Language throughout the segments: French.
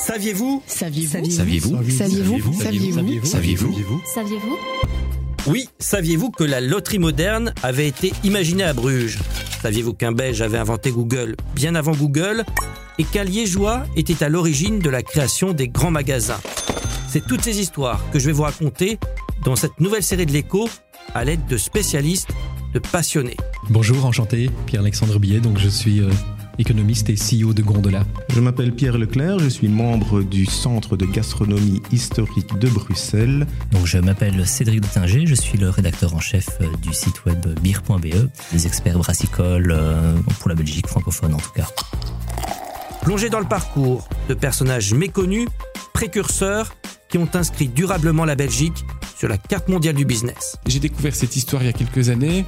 Saviez-vous Saviez-vous Saviez-vous Saviez-vous Saviez-vous Saviez-vous Saviez-vous Oui, saviez-vous que la loterie moderne avait été imaginée à Bruges Saviez-vous qu'un Belge avait inventé Google bien avant Google et qu'un Liégeois était à l'origine de la création des grands magasins C'est toutes ces histoires que je vais vous raconter dans cette nouvelle série de l'écho à l'aide de spécialistes, de passionnés. Bonjour, enchanté, Pierre-Alexandre Billet, donc je suis euh, économiste et CEO de Gondola. Je m'appelle Pierre Leclerc, je suis membre du Centre de gastronomie historique de Bruxelles. Donc je m'appelle Cédric Detinger, je suis le rédacteur en chef euh, du site web beer.be, des experts brassicoles euh, pour la Belgique francophone en tout cas. Plongez dans le parcours de personnages méconnus, précurseurs, qui ont inscrit durablement la Belgique sur la carte mondiale du business. J'ai découvert cette histoire il y a quelques années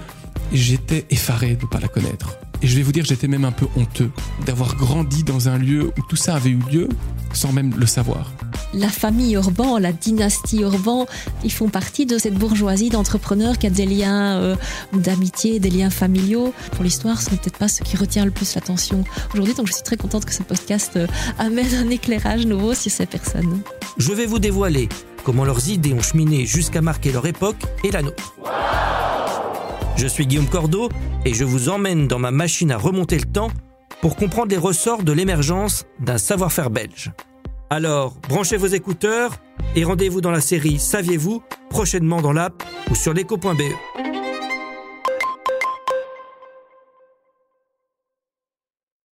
et j'étais effaré de ne pas la connaître. Et je vais vous dire, j'étais même un peu honteux d'avoir grandi dans un lieu où tout ça avait eu lieu sans même le savoir. La famille Urban, la dynastie Urban, ils font partie de cette bourgeoisie d'entrepreneurs qui a des liens euh, d'amitié, des liens familiaux. Pour l'histoire, ce n'est peut-être pas ce qui retient le plus l'attention aujourd'hui. Donc je suis très contente que ce podcast euh, amène un éclairage nouveau sur ces personnes. Je vais vous dévoiler comment leurs idées ont cheminé jusqu'à marquer leur époque et la nôtre. Je suis Guillaume Cordeau et je vous emmène dans ma machine à remonter le temps pour comprendre les ressorts de l'émergence d'un savoir-faire belge. Alors, branchez vos écouteurs et rendez-vous dans la série Saviez-vous prochainement dans l'app ou sur l'écho.be.